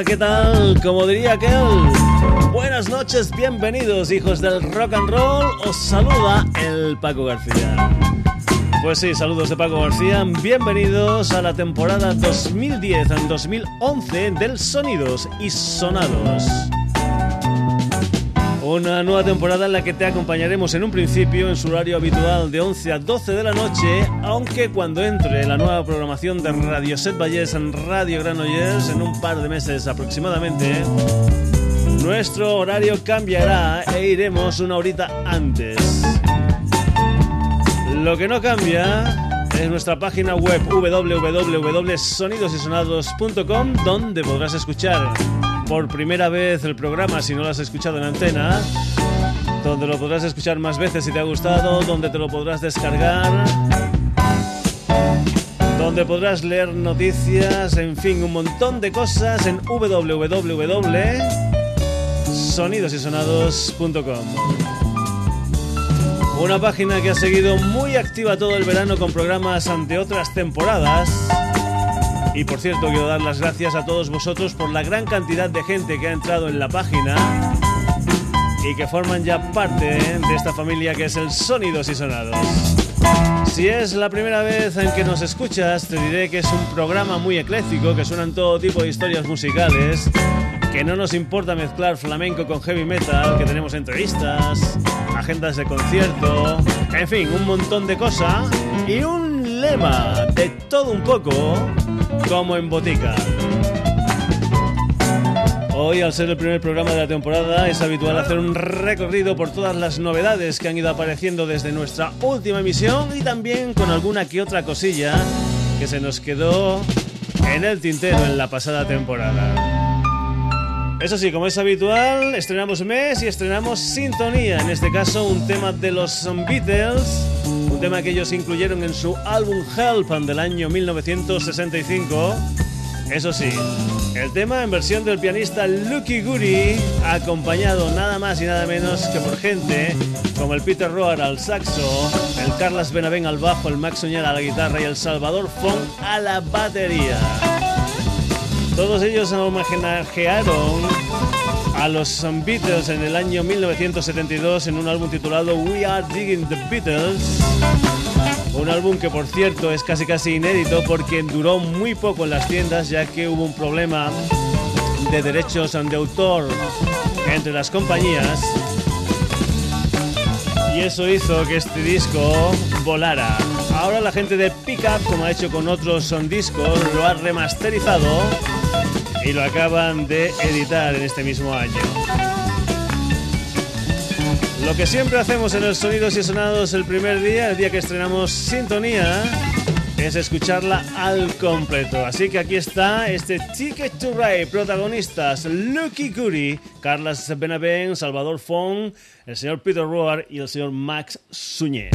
¿qué tal? Como diría aquel, buenas noches, bienvenidos hijos del rock and roll, os saluda el Paco García. Pues sí, saludos de Paco García, bienvenidos a la temporada 2010-2011 del Sonidos y Sonados. Una nueva temporada en la que te acompañaremos en un principio en su horario habitual de 11 a 12 de la noche, aunque cuando entre la nueva programación de Radio Set Valles en Radio Granollers en un par de meses aproximadamente, nuestro horario cambiará e iremos una horita antes. Lo que no cambia es nuestra página web www.sonidosysonados.com donde podrás escuchar por primera vez el programa si no lo has escuchado en antena, donde lo podrás escuchar más veces si te ha gustado, donde te lo podrás descargar, donde podrás leer noticias, en fin, un montón de cosas en www.sonidosysonados.com. Una página que ha seguido muy activa todo el verano con programas ante otras temporadas y por cierto, quiero dar las gracias a todos vosotros por la gran cantidad de gente que ha entrado en la página y que forman ya parte de esta familia que es el Sonidos y Sonados. Si es la primera vez en que nos escuchas, te diré que es un programa muy ecléctico, que suenan todo tipo de historias musicales, que no nos importa mezclar flamenco con heavy metal, que tenemos entrevistas, agendas de concierto, en fin, un montón de cosas y un lema de todo un poco como en botica. Hoy, al ser el primer programa de la temporada, es habitual hacer un recorrido por todas las novedades que han ido apareciendo desde nuestra última emisión y también con alguna que otra cosilla que se nos quedó en el tintero en la pasada temporada. Eso sí, como es habitual, estrenamos mes y estrenamos sintonía, en este caso un tema de los Beatles tema que ellos incluyeron en su álbum Help del año 1965. Eso sí, el tema en versión del pianista Lucky Guri, acompañado nada más y nada menos que por gente como el Peter Roar al saxo, el Carlos Benavén al bajo, el Max Soñar a la guitarra y el Salvador Fong a la batería. Todos ellos homenajearon a los Beatles en el año 1972 en un álbum titulado We Are Digging the Beatles. Un álbum que por cierto es casi casi inédito porque duró muy poco en las tiendas ya que hubo un problema de derechos de autor entre las compañías y eso hizo que este disco volara. Ahora la gente de Pickup, como ha hecho con otros son discos, lo ha remasterizado y lo acaban de editar en este mismo año. Lo que siempre hacemos en el Sonidos y Sonados el primer día, el día que estrenamos Sintonía, es escucharla al completo. Así que aquí está este Ticket to Ride, protagonistas Lucky Curry, Carlos Benavent, Salvador Fong, el señor Peter Roar y el señor Max Suñé.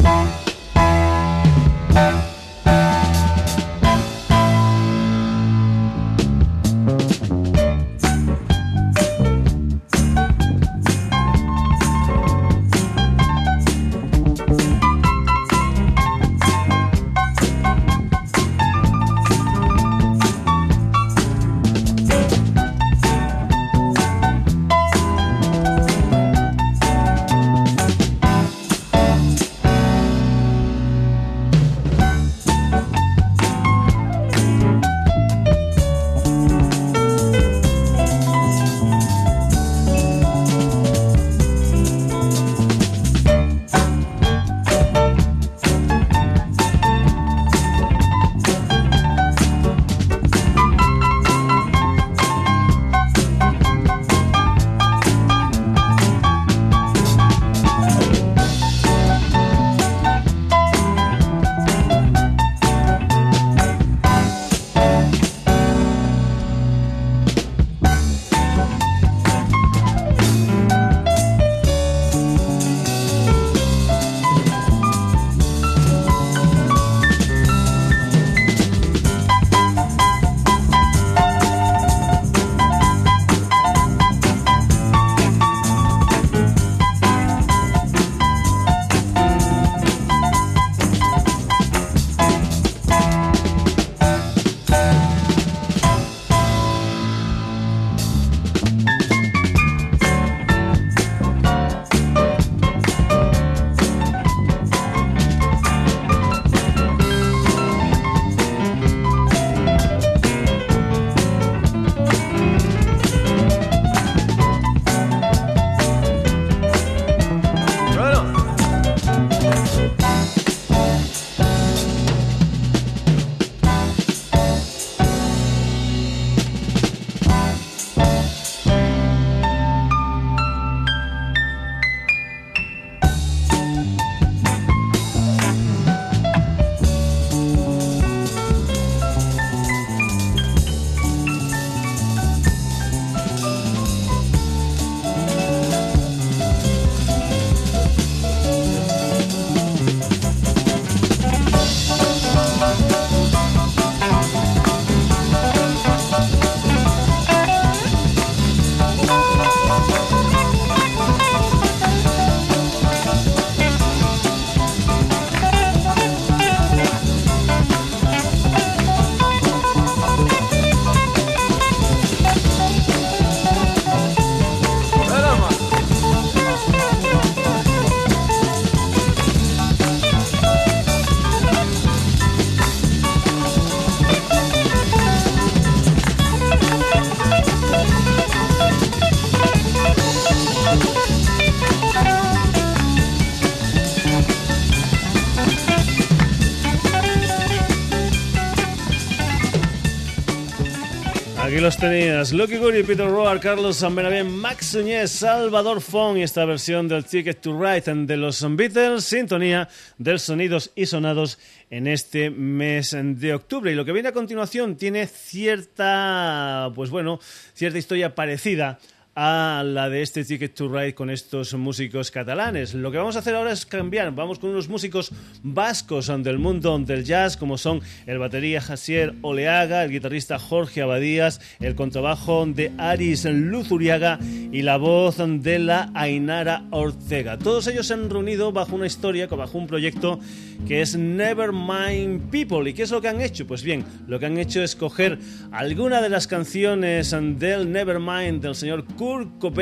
Los tenías, Lucky Guri, Peter Roar, Carlos Sanbenavén, Max Suñez, Salvador Fong y esta versión del Ticket to Ride de los Beatles, sintonía de sonidos y sonados en este mes de octubre. Y lo que viene a continuación tiene cierta, pues bueno, cierta historia parecida a la de este Ticket to Ride con estos músicos catalanes. Lo que vamos a hacer ahora es cambiar, vamos con unos músicos vascos del mundo del jazz, como son el batería Jasier Oleaga, el guitarrista Jorge Abadías, el contrabajo de Aris Luzuriaga y la voz de la Ainara Ortega. Todos ellos se han reunido bajo una historia, bajo un proyecto que es Nevermind People. ¿Y qué es lo que han hecho? Pues bien, lo que han hecho es coger alguna de las canciones del Nevermind del señor Kurt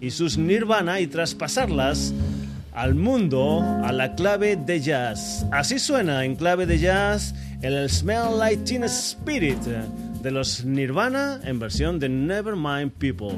y sus Nirvana y traspasarlas al mundo a la clave de jazz. Así suena en clave de jazz el Smell Like Teen Spirit de los Nirvana en versión de Nevermind People.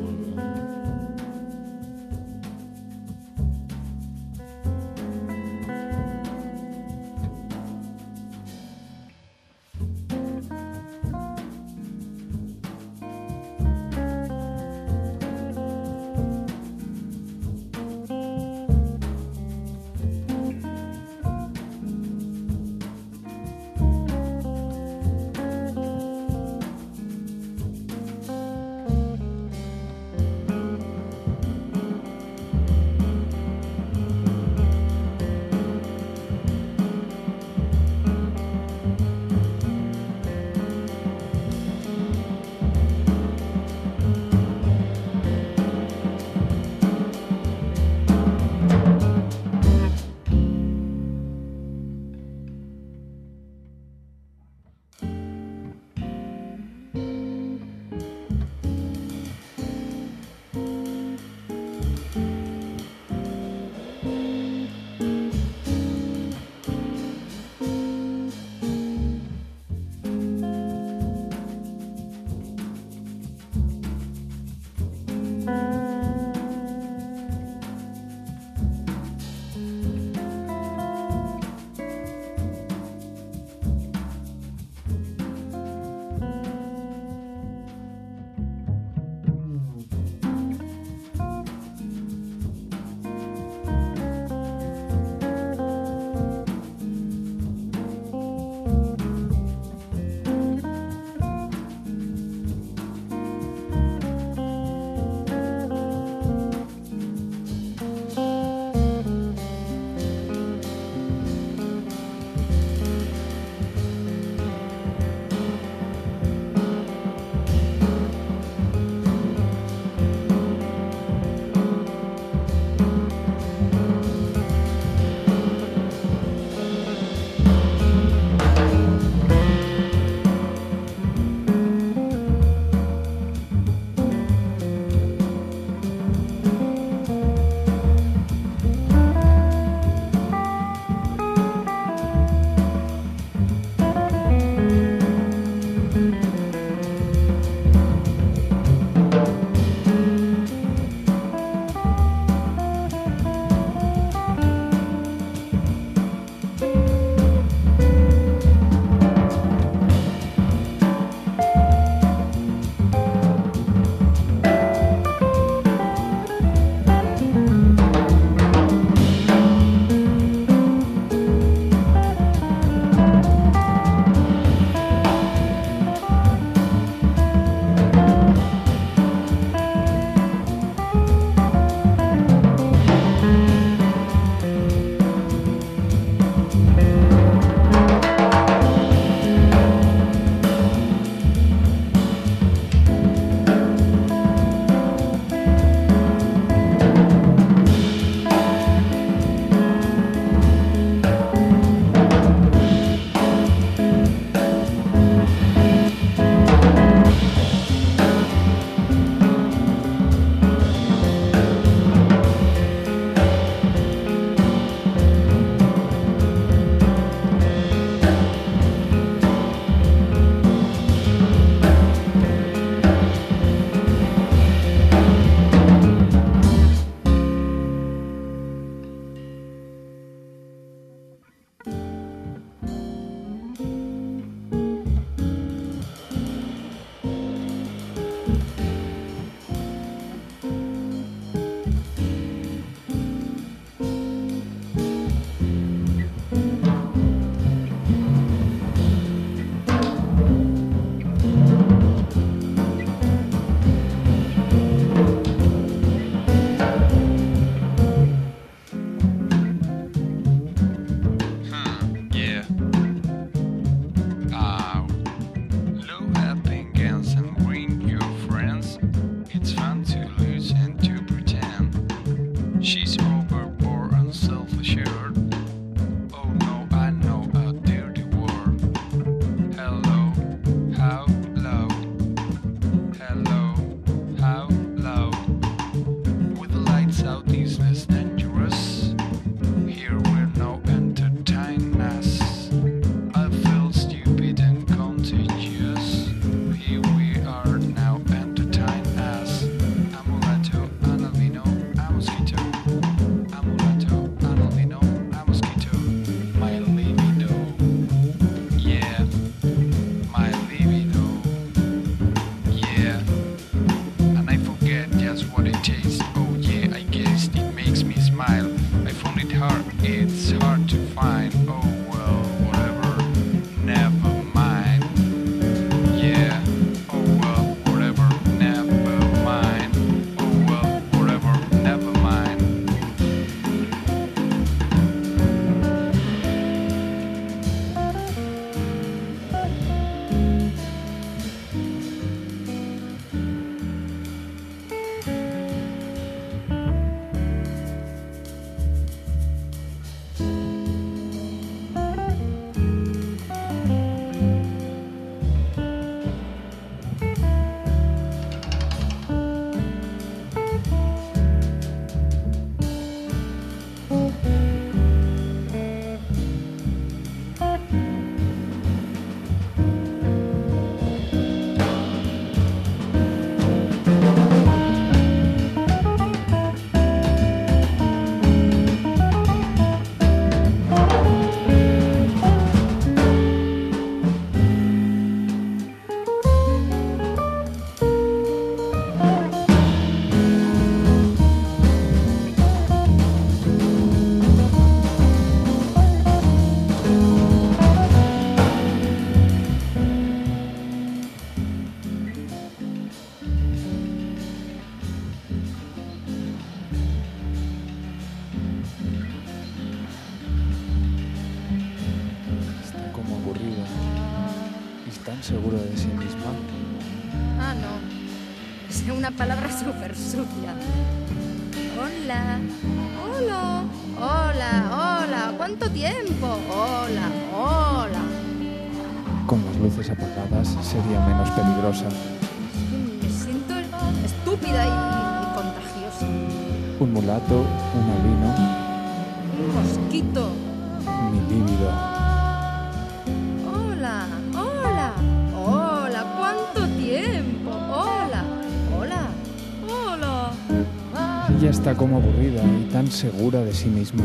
Está como aburrida y tan segura de sí misma.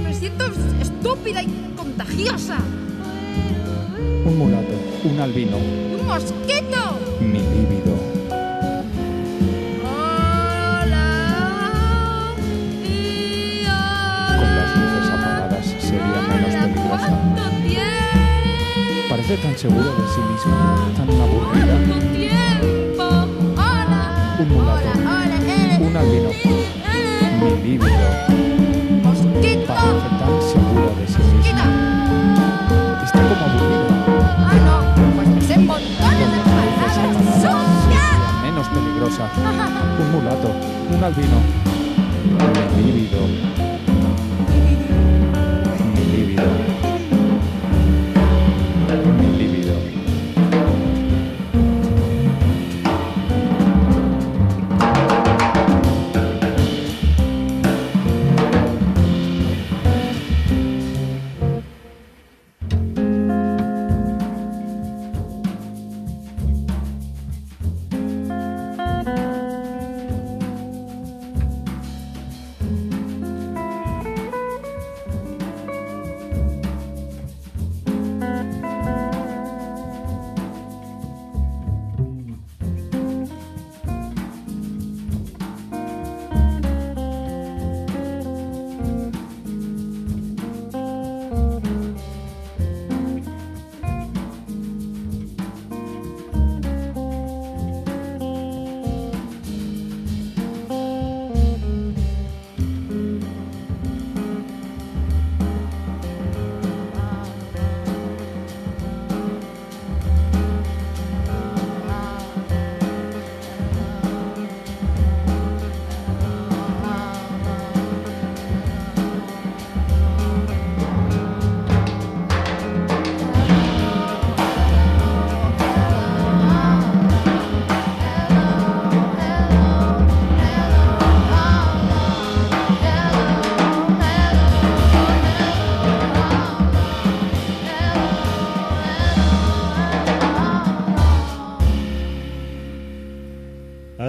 Me siento estúpida y contagiosa. Un mulato, un albino. Un mosquito. Mi líbido. Hola. Con las luces apagadas sería menos peligrosa. Parece tan segura de sí misma, tan Un mulato. Un albino. Líbido.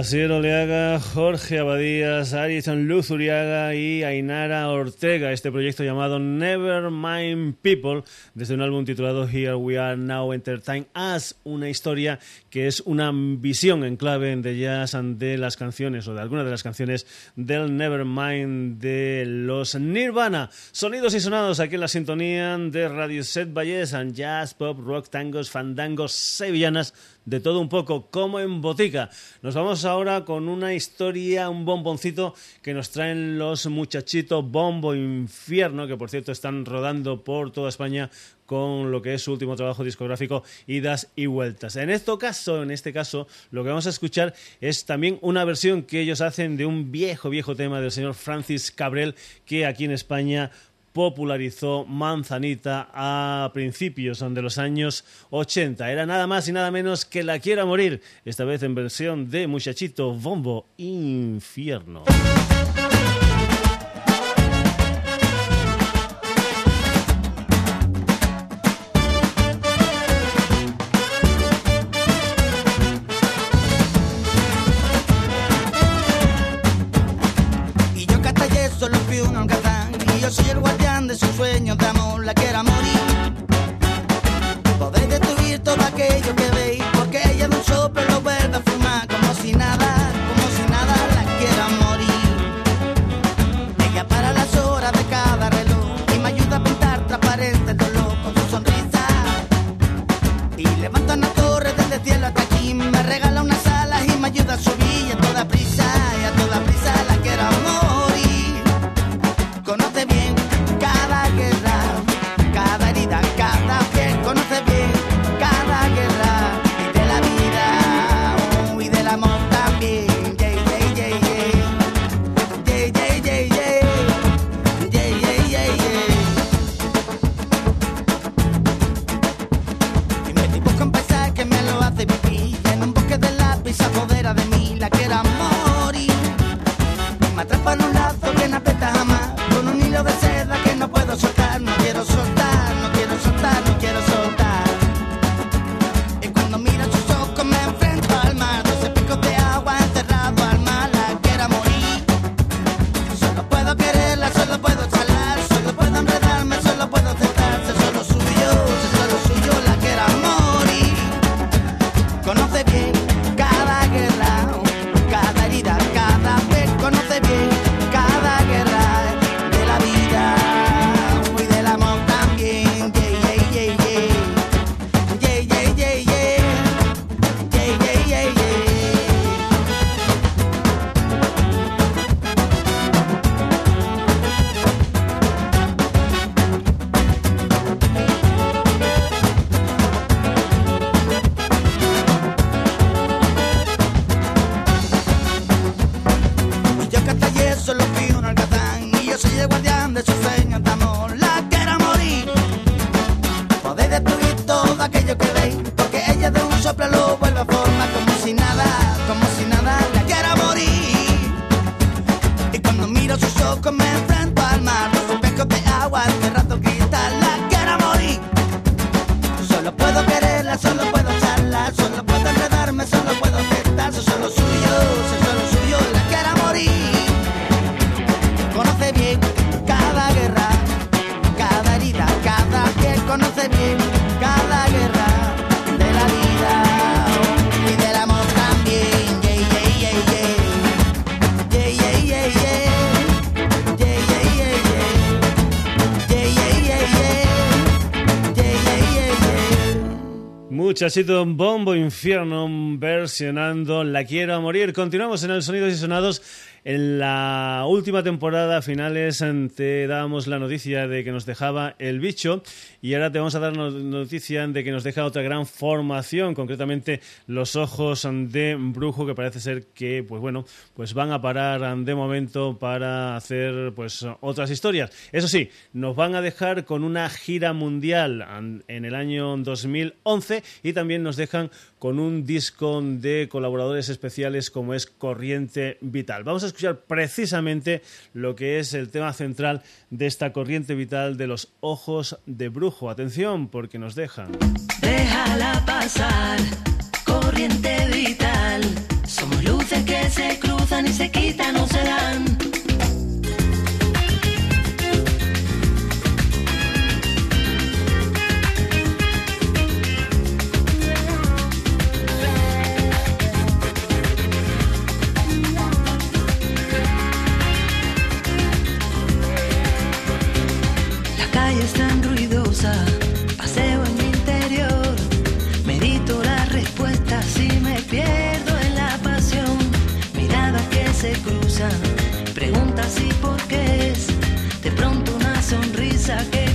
Asier Oleaga, Jorge Abadías, Alison Luz Uriaga y Ainara Ortega. Este proyecto llamado Nevermind People, desde un álbum titulado Here We Are Now Entertain Us, una historia que es una visión en clave de jazz de las canciones o de algunas de las canciones del Nevermind de los Nirvana. Sonidos y sonados aquí en la sintonía de Radio Set Valles, and jazz, pop, rock, tangos, fandangos, sevillanas de todo un poco, como en botica. Nos vamos ahora con una historia, un bomboncito que nos traen los muchachitos Bombo Infierno, que por cierto están rodando por toda España con lo que es su último trabajo discográfico, Idas y Vueltas. En este caso, en este caso, lo que vamos a escuchar es también una versión que ellos hacen de un viejo, viejo tema del señor Francis Cabrel, que aquí en España popularizó Manzanita a principios de los años 80. Era nada más y nada menos que La Quiera Morir, esta vez en versión de Muchachito Bombo Infierno. me atrapan muchachito Bombo Infierno versionando La Quiero a Morir. Continuamos en el Sonidos y Sonados en la última temporada, finales, em, te dábamos la noticia de que nos dejaba el bicho y ahora te vamos a dar noticia de que nos deja otra gran formación, concretamente los ojos de Brujo, que parece ser que, pues bueno, pues van a parar em, de momento para hacer pues otras historias. Eso sí, nos van a dejar con una gira mundial em, en el año 2011 y también nos dejan con un disco de colaboradores especiales como es Corriente Vital. Vamos a escuchar precisamente lo que es el tema central de esta Corriente Vital de los Ojos de Brujo. Atención, porque nos dejan. Déjala pasar, Corriente Vital. Somos luces que se cruzan y se quitan o se dan. así porque es de pronto una sonrisa que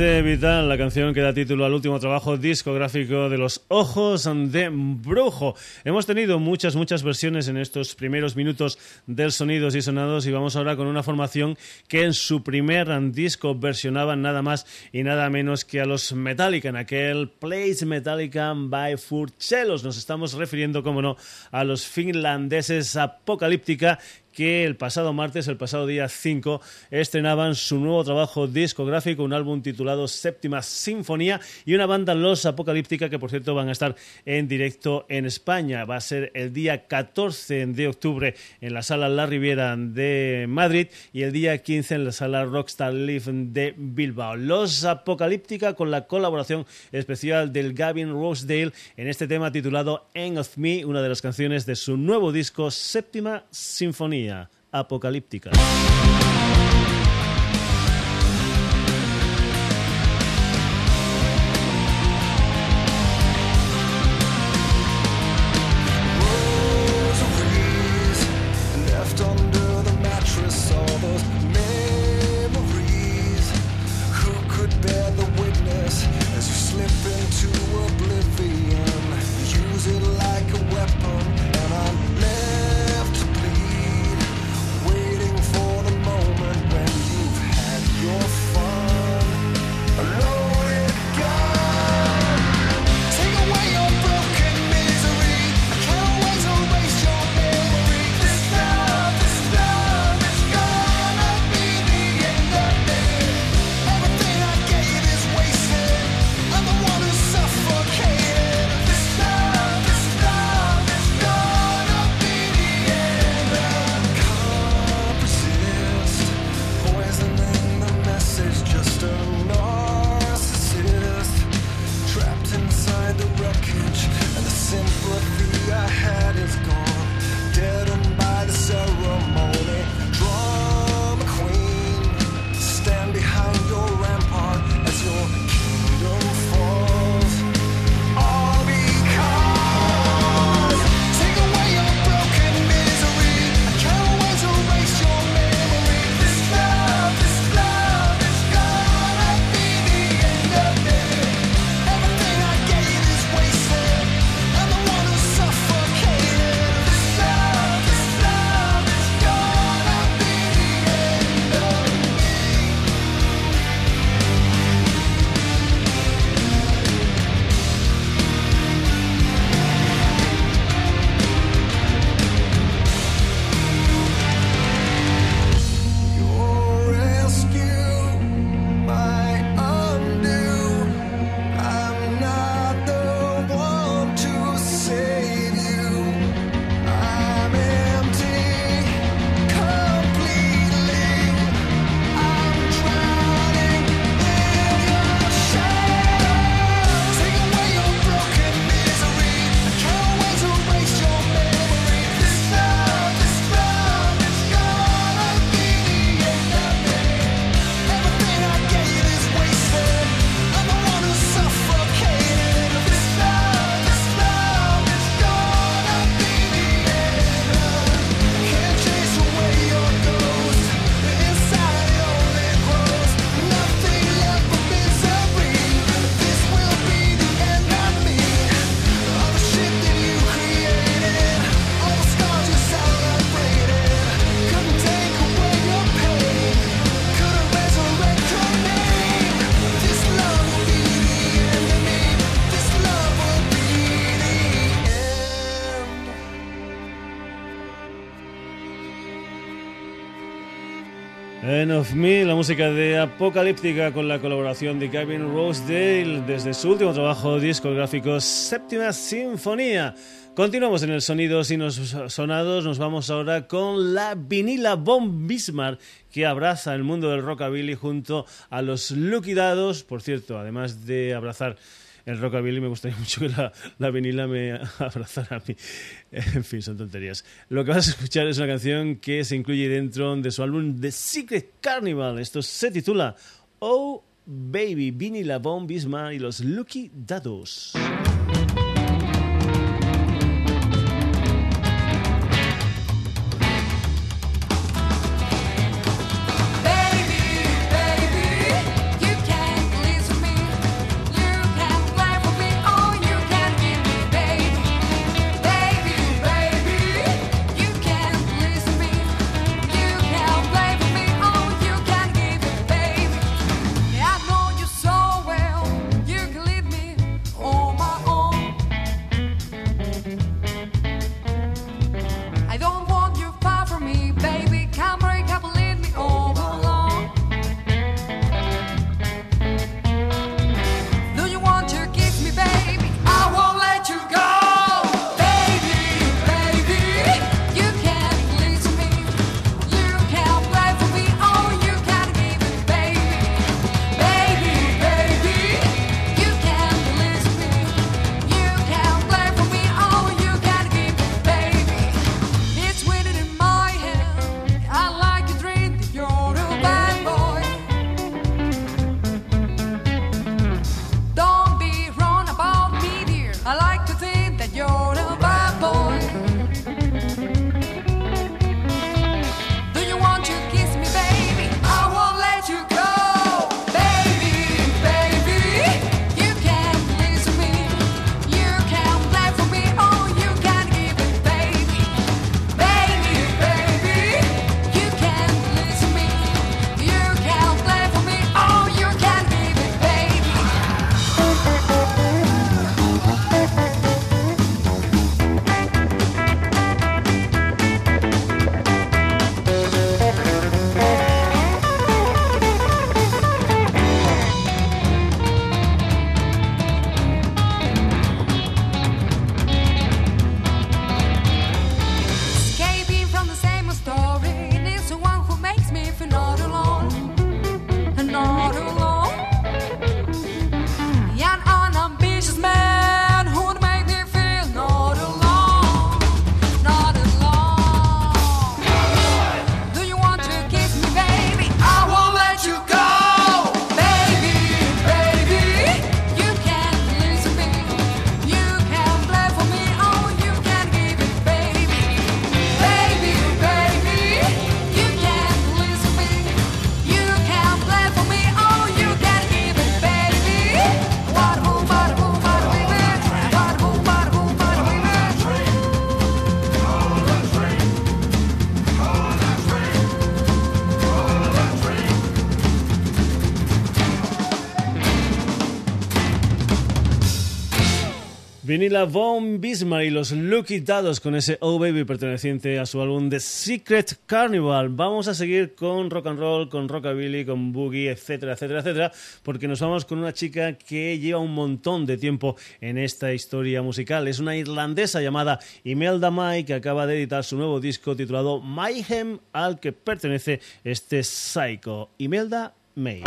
Vital, la canción que da título al último trabajo discográfico de Los Ojos de Brujo. Hemos tenido muchas, muchas versiones en estos primeros minutos del Sonidos y Sonados y vamos ahora con una formación que en su primer disco versionaba nada más y nada menos que a los Metallica, en aquel Place Metallica by Furcellos. Nos estamos refiriendo, como no, a los finlandeses Apocalíptica que el pasado martes, el pasado día 5, estrenaban su nuevo trabajo discográfico, un álbum titulado Séptima Sinfonía y una banda Los Apocalíptica que por cierto van a estar en directo en España. Va a ser el día 14 de octubre en la sala La Riviera de Madrid y el día 15 en la sala Rockstar Live de Bilbao. Los Apocalíptica con la colaboración especial del Gavin Rosedale en este tema titulado End of Me, una de las canciones de su nuevo disco Séptima Sinfonía apocalíptica. Música de Apocalíptica con la colaboración de Gavin Rosedale desde su último trabajo discográfico Séptima Sinfonía. Continuamos en el Sonidos y los Sonados, nos vamos ahora con la vinila Bomb Bismarck que abraza el mundo del rockabilly junto a los Lucky Dados, por cierto, además de abrazar el rockabilly me gustaría mucho que la, la vinila me abrazara a mí. En fin, son tonterías. Lo que vas a escuchar es una canción que se incluye dentro de su álbum The Secret Carnival. Esto se titula Oh Baby, Vinila Bomb Bismarck y los Lucky Dados. Vinila Von Bismarck y los Lucky Dados con ese Oh Baby perteneciente a su álbum The Secret Carnival. Vamos a seguir con rock and roll, con rockabilly, con boogie, etcétera, etcétera, etcétera, porque nos vamos con una chica que lleva un montón de tiempo en esta historia musical. Es una irlandesa llamada Imelda May que acaba de editar su nuevo disco titulado Mayhem al que pertenece este Psycho. Imelda May.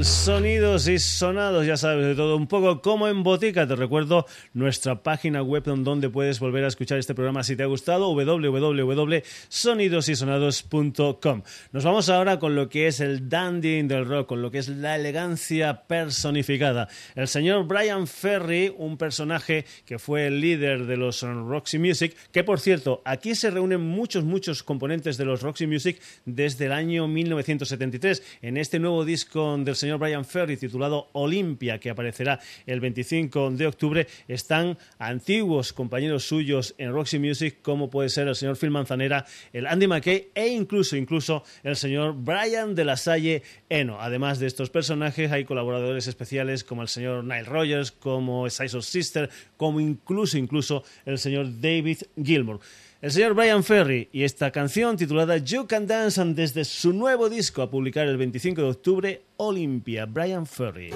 May Sonidos y Sonados, ya sabes, de todo un poco como en botica. Te recuerdo nuestra página web donde puedes volver a escuchar este programa si te ha gustado, www.sonidosysonados.com. Nos vamos ahora con lo que es el dandy del rock, con lo que es la elegancia personificada. El señor Brian Ferry, un personaje que fue el líder de los Roxy Music, que por cierto, aquí se reúnen muchos, muchos componentes de los Roxy Music desde el año 1973. En este nuevo disco del señor Brian Ferry titulado Olympia, que aparecerá el 25 de octubre, están antiguos compañeros suyos en Roxy Music, como puede ser el señor Phil Manzanera, el Andy McKay e incluso, incluso el señor Brian de la Salle Eno. Además de estos personajes, hay colaboradores especiales como el señor Nile Rogers, como Size Sister, como incluso, incluso el señor David Gilmour el señor Brian Ferry y esta canción titulada You Can Dance desde su nuevo disco a publicar el 25 de octubre, Olympia, Brian Ferry.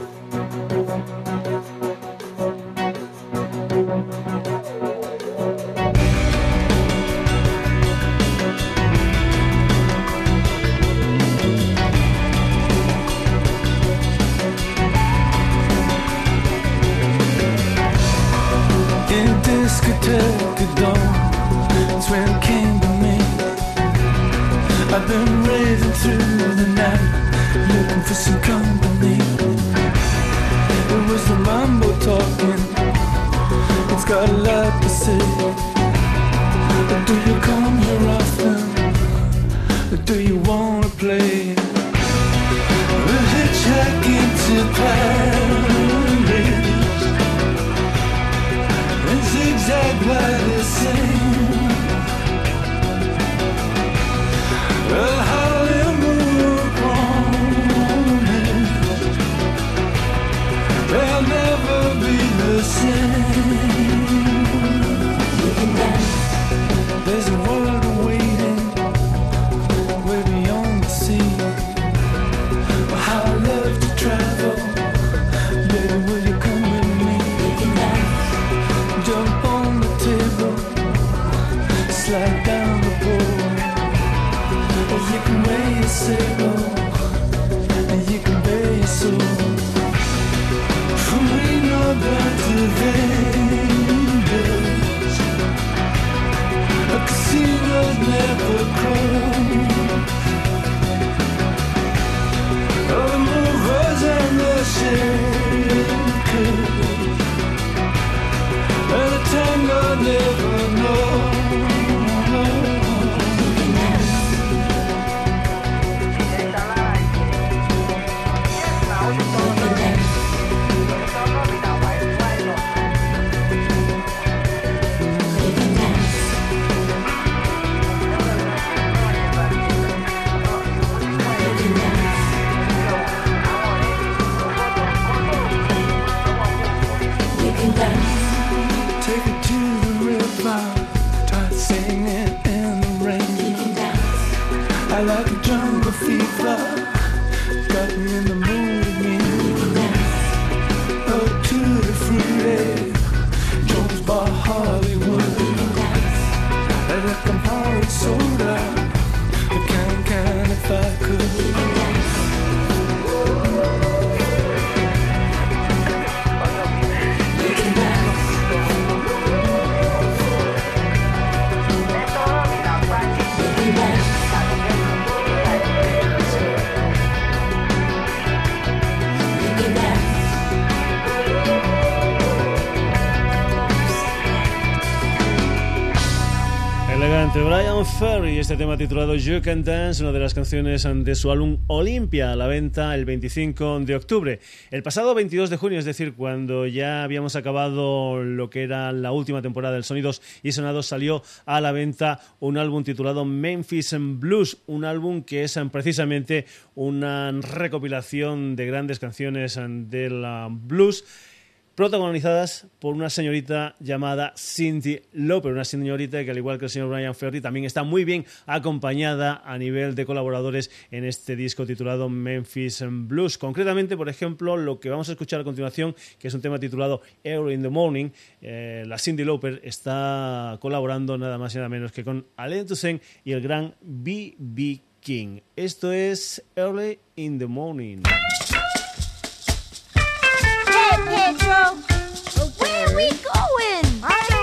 Este tema titulado You Can Dance, una de las canciones de su álbum Olympia, a la venta el 25 de octubre. El pasado 22 de junio, es decir, cuando ya habíamos acabado lo que era la última temporada del Sonidos y Sonados, salió a la venta un álbum titulado Memphis Blues, un álbum que es precisamente una recopilación de grandes canciones del blues protagonizadas por una señorita llamada Cindy Loper, una señorita que al igual que el señor Brian Ferry también está muy bien acompañada a nivel de colaboradores en este disco titulado Memphis Blues. Concretamente, por ejemplo, lo que vamos a escuchar a continuación, que es un tema titulado Early in the Morning, eh, la Cindy Loper está colaborando nada más y nada menos que con Alain Toussaint y el gran B.B. King. Esto es Early in the Morning. Pedro. Okay. Where are we going?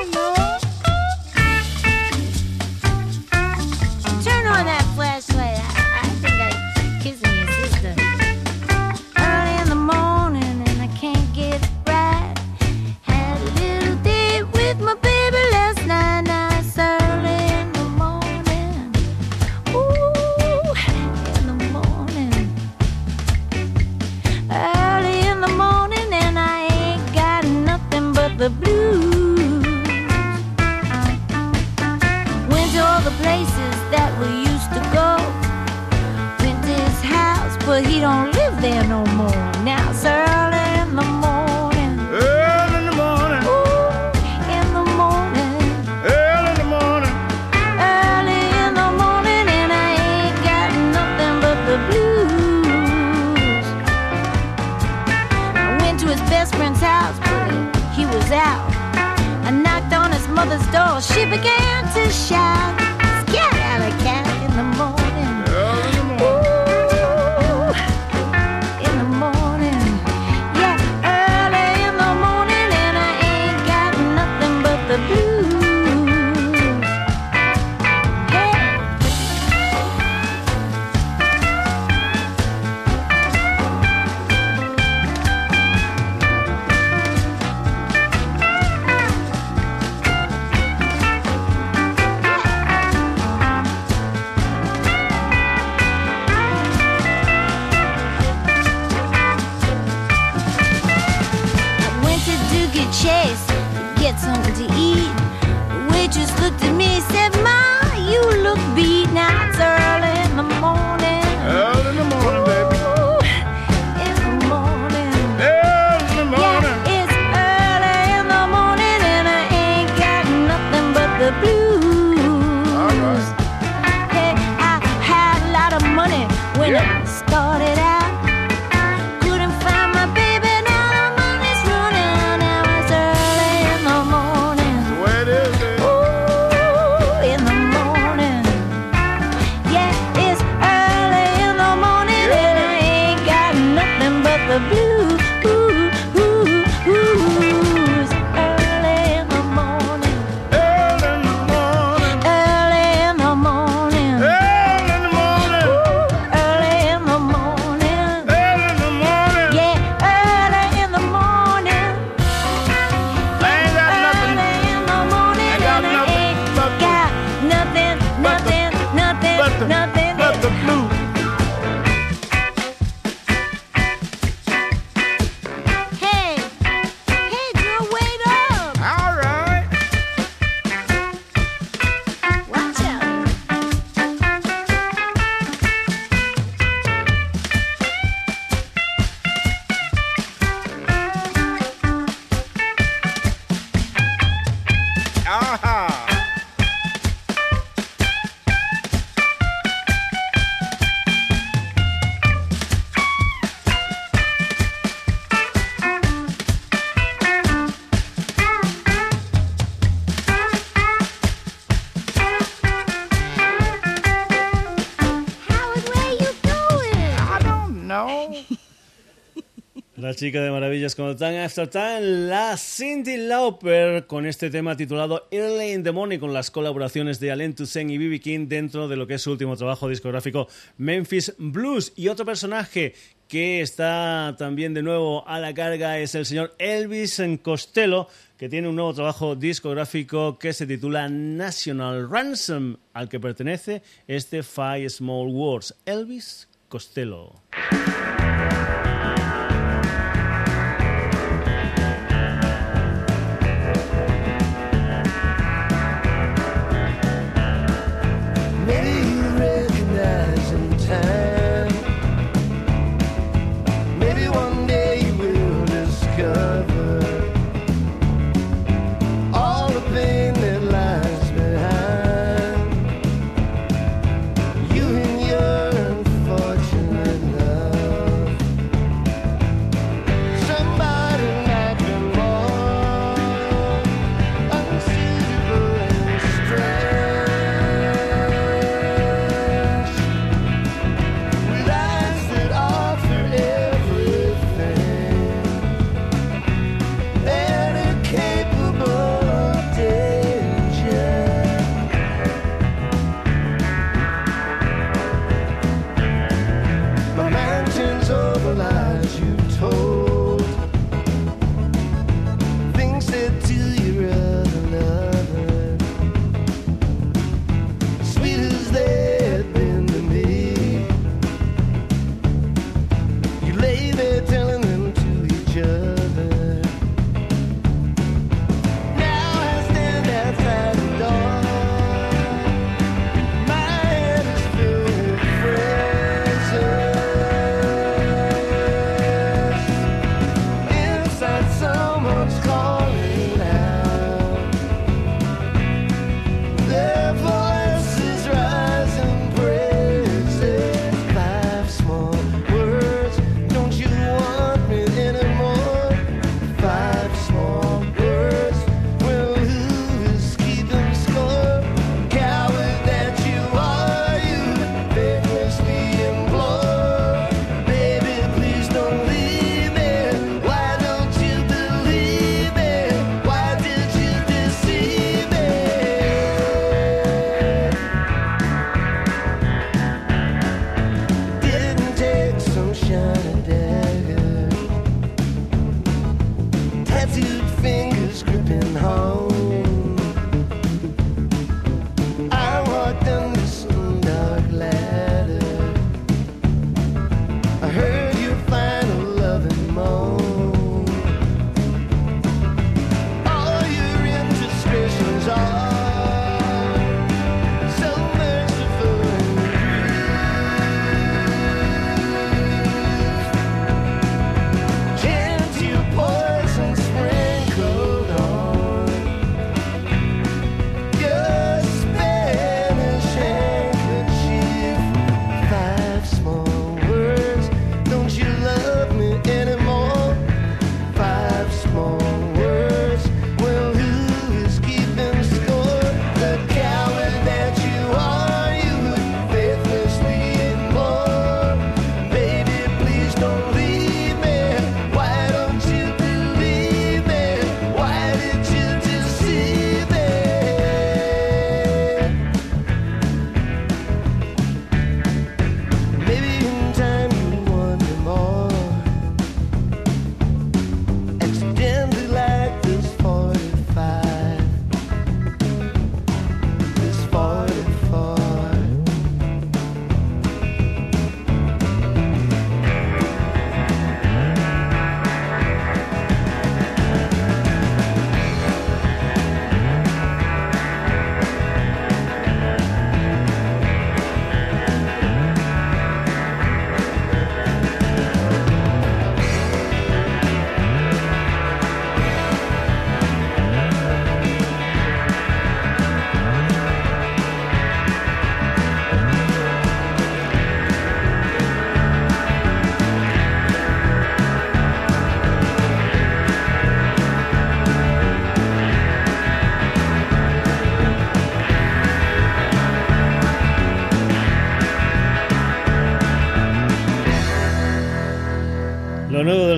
chica de maravillas con Tan After Time, la Cindy Lauper, con este tema titulado Early in the Morning, con las colaboraciones de Alain Toussaint y B.B. King dentro de lo que es su último trabajo discográfico, Memphis Blues. Y otro personaje que está también de nuevo a la carga es el señor Elvis Costello, que tiene un nuevo trabajo discográfico que se titula National Ransom, al que pertenece este Five Small Wars, Elvis Costello.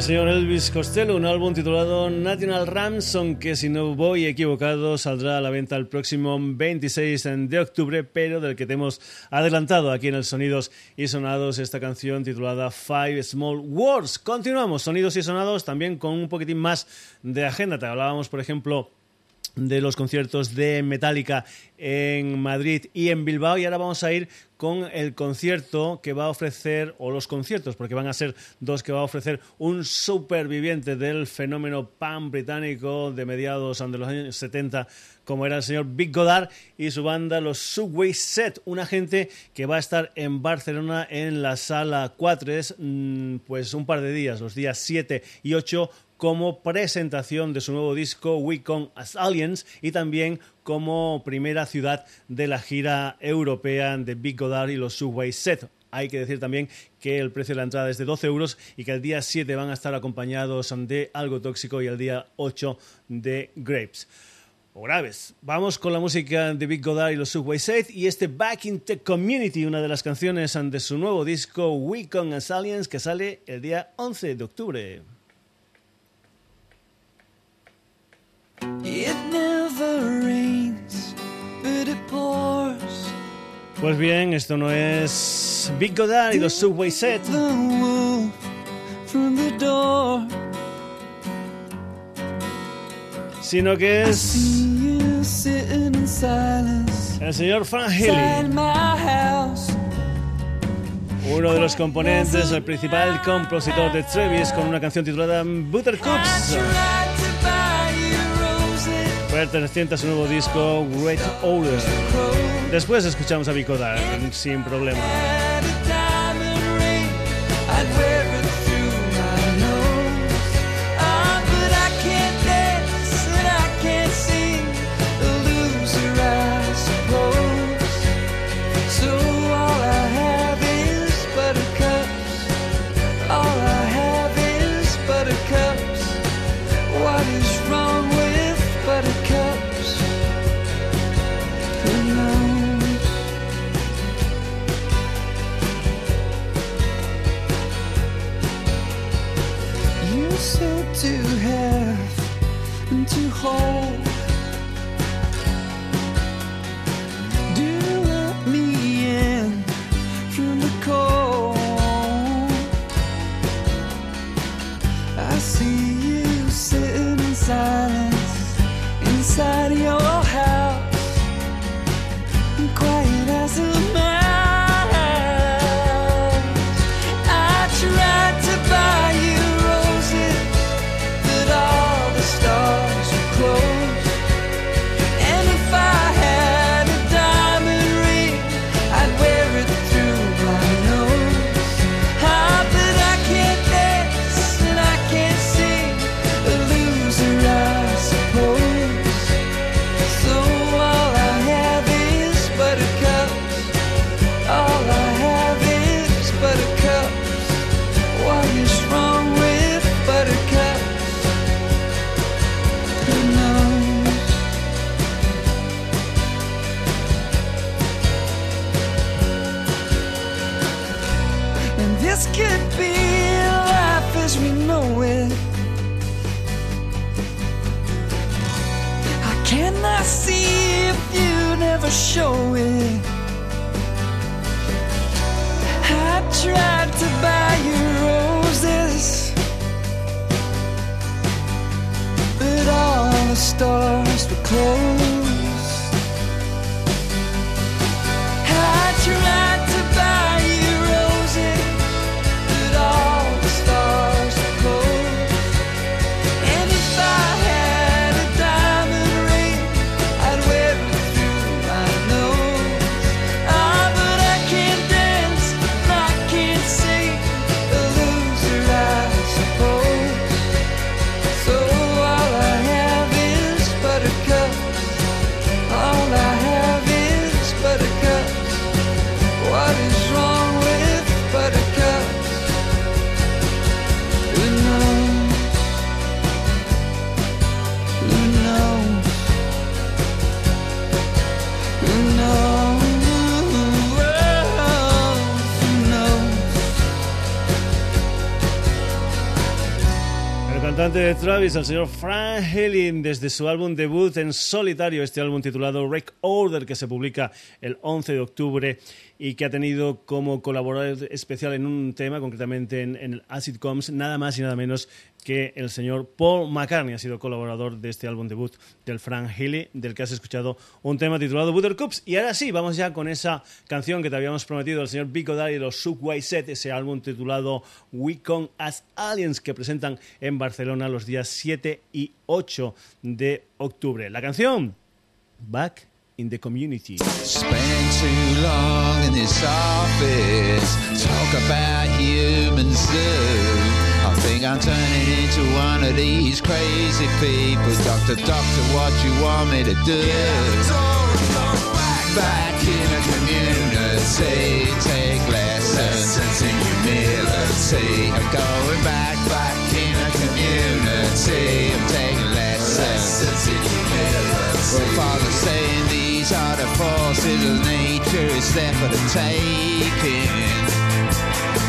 Señor Elvis Costello, un álbum titulado National Ransom, que si no voy equivocado saldrá a la venta el próximo 26 de octubre, pero del que te hemos adelantado aquí en el Sonidos y Sonados esta canción titulada Five Small Words. Continuamos, Sonidos y Sonados, también con un poquitín más de agenda. Te hablábamos, por ejemplo, de los conciertos de Metallica en Madrid y en Bilbao. Y ahora vamos a ir con el concierto que va a ofrecer, o los conciertos, porque van a ser dos que va a ofrecer un superviviente del fenómeno pan británico de mediados de los años 70, como era el señor Big Godard y su banda, los Subway Set, una gente que va a estar en Barcelona en la sala 4, mm, pues un par de días, los días 7 y 8 como presentación de su nuevo disco We Come as Aliens y también como primera ciudad de la gira europea de Big Godard y los Subway Set. Hay que decir también que el precio de la entrada es de 12 euros y que el día 7 van a estar acompañados de Algo Tóxico y el día 8 de Grapes. O graves. Vamos con la música de Big Godard y los Subway Set y este Back in the Community, una de las canciones de su nuevo disco We Come as Aliens que sale el día 11 de octubre. Pues bien, esto no es Big Godard y los Subway Set. Sino que es el señor my house. uno de los componentes, el principal compositor de Travis, con una canción titulada Buttercups, roses, perteneciente a su nuevo disco Great Order. Después escuchamos a Big Godard, sin problema. Travis, el señor Frank Helin, desde su álbum debut en solitario, este álbum titulado Rec Order, que se publica el 11 de octubre y que ha tenido como colaborador especial en un tema, concretamente en, el Acid Comes, nada más y nada menos que el señor Paul McCartney ha sido colaborador de este álbum debut del Frank Healy, del que has escuchado un tema titulado Buttercups. Y ahora sí, vamos ya con esa canción que te habíamos prometido del señor Vico Daddy y los Subway Set, ese álbum titulado We Come as Aliens que presentan en Barcelona los días 7 y 8 de octubre. La canción Back in the Community. Spend too long in this office. Talk about humans do. I think I'm turning into one of these crazy people. Doctor, doctor, what you want me to do? Back in community, take lessons humility. I'm going back, back in community. I'm taking lessons in humility. Well, Father saying these are the forces of nature, it's there for the taking.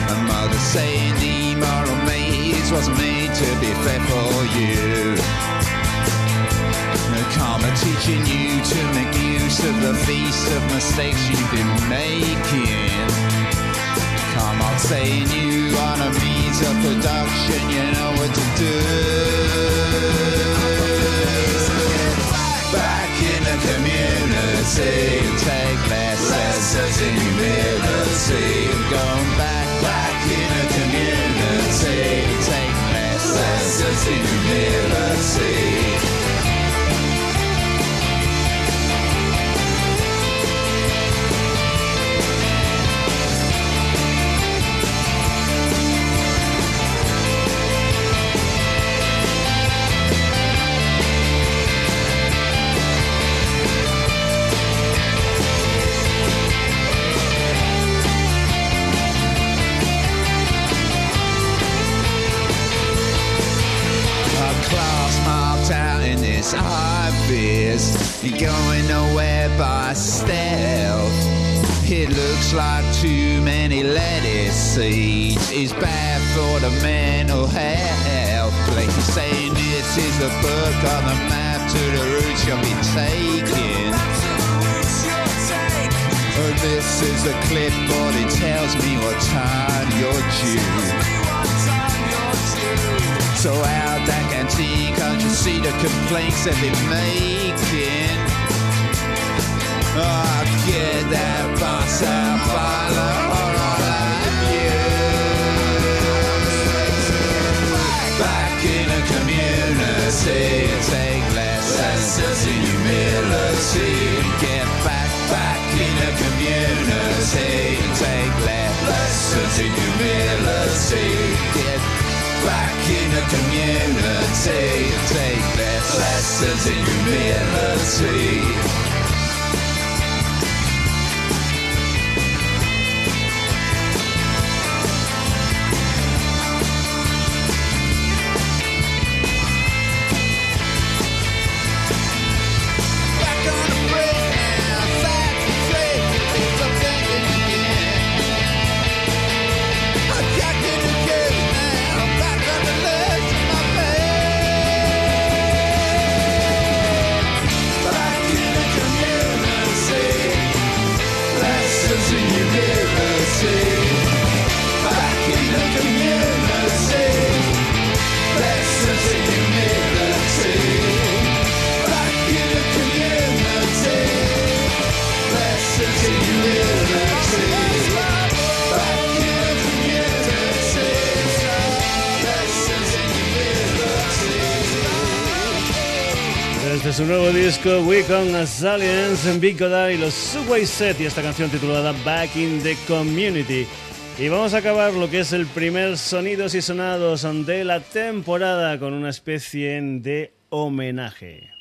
And mother saying the moral maze was made to be fair for you. And karma teaching you to make use of the feast of mistakes you've been making. Karma saying you are a means of production, you know what to do. Community, take lessons in humility. Going back, back in the community, take lessons in humility. You're going nowhere by stealth. It looks like too many lettuce seeds. It's bad for the mental health. Like you're saying this is the book on the map to the routes you'll be taking. Oh, this is a clipboard, it tells me what time you're due. So out that canteen, can't you see the complaints that they're making? Oh, get that boss out, follow all of you. Back in a community, take lessons in humility. Get back, back in a community, take lessons in humility. Get back in a community, take their lessons in humility. Disco We Come as Aliens en Big Goda y los Subway Set y esta canción titulada Back in the Community. Y vamos a acabar lo que es el primer sonidos y sonados de la temporada con una especie de homenaje.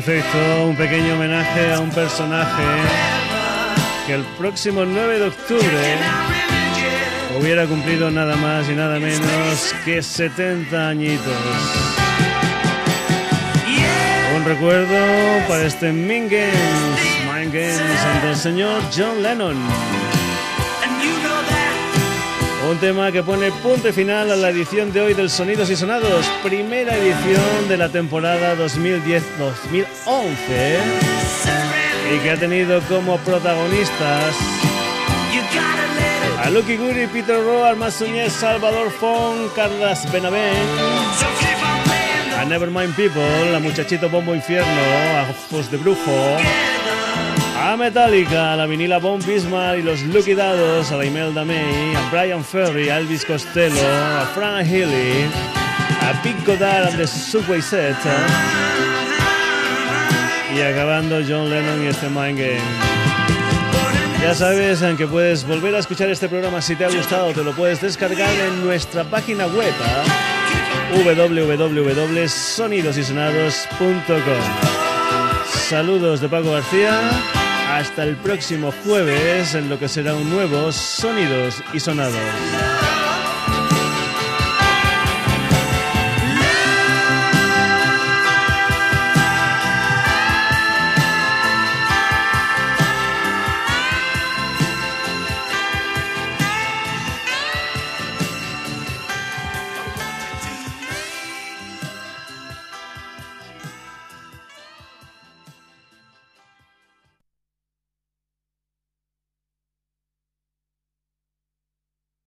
Efecto, un pequeño homenaje a un personaje que el próximo 9 de octubre hubiera cumplido nada más y nada menos que 70 añitos. Un recuerdo para este Games, Games del señor John Lennon. Un tema que pone punto y final a la edición de hoy del Sonidos y Sonados, primera edición de la temporada 2010-2011 y que ha tenido como protagonistas a Lucky Guri, Peter Rowe, Armand Suñez, Salvador Fon, Carlas Benavent, a Nevermind People, a Muchachito Bombo Infierno, a Ojos de Brujo, a Metallica, a la vinila Bon Bismarck y los Lucky Dados, a la Imelda May, a Brian Ferry, a Elvis Costello, a Frank Healy, a Pete Goddard and the Subway Set y acabando John Lennon y este Mind Game. Ya sabes que puedes volver a escuchar este programa si te ha gustado, te lo puedes descargar en nuestra página web ¿ah? www.sonidosysonados.com. Saludos de Paco García. Hasta el próximo jueves en lo que será un nuevo Sonidos y Sonados.